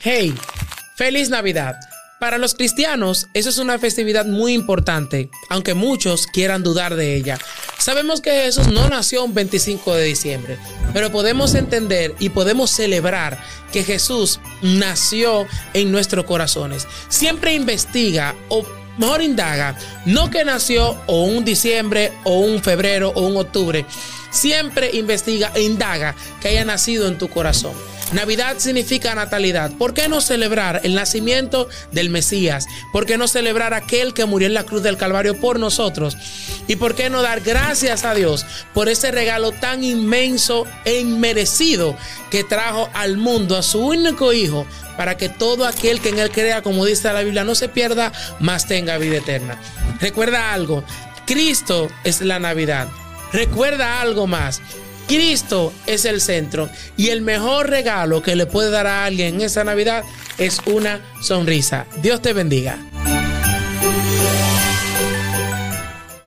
Hey, feliz Navidad. Para los cristianos, eso es una festividad muy importante, aunque muchos quieran dudar de ella. Sabemos que Jesús no nació un 25 de diciembre, pero podemos entender y podemos celebrar que Jesús nació en nuestros corazones. Siempre investiga o mejor indaga, no que nació o un diciembre o un febrero o un octubre. Siempre investiga e indaga que haya nacido en tu corazón. Navidad significa natalidad. ¿Por qué no celebrar el nacimiento del Mesías? ¿Por qué no celebrar aquel que murió en la cruz del Calvario por nosotros? ¿Y por qué no dar gracias a Dios por ese regalo tan inmenso e inmerecido que trajo al mundo a su único hijo para que todo aquel que en él crea, como dice la Biblia, no se pierda, más tenga vida eterna? Recuerda algo, Cristo es la Navidad. Recuerda algo más. Cristo es el centro y el mejor regalo que le puede dar a alguien en esa Navidad es una sonrisa. Dios te bendiga.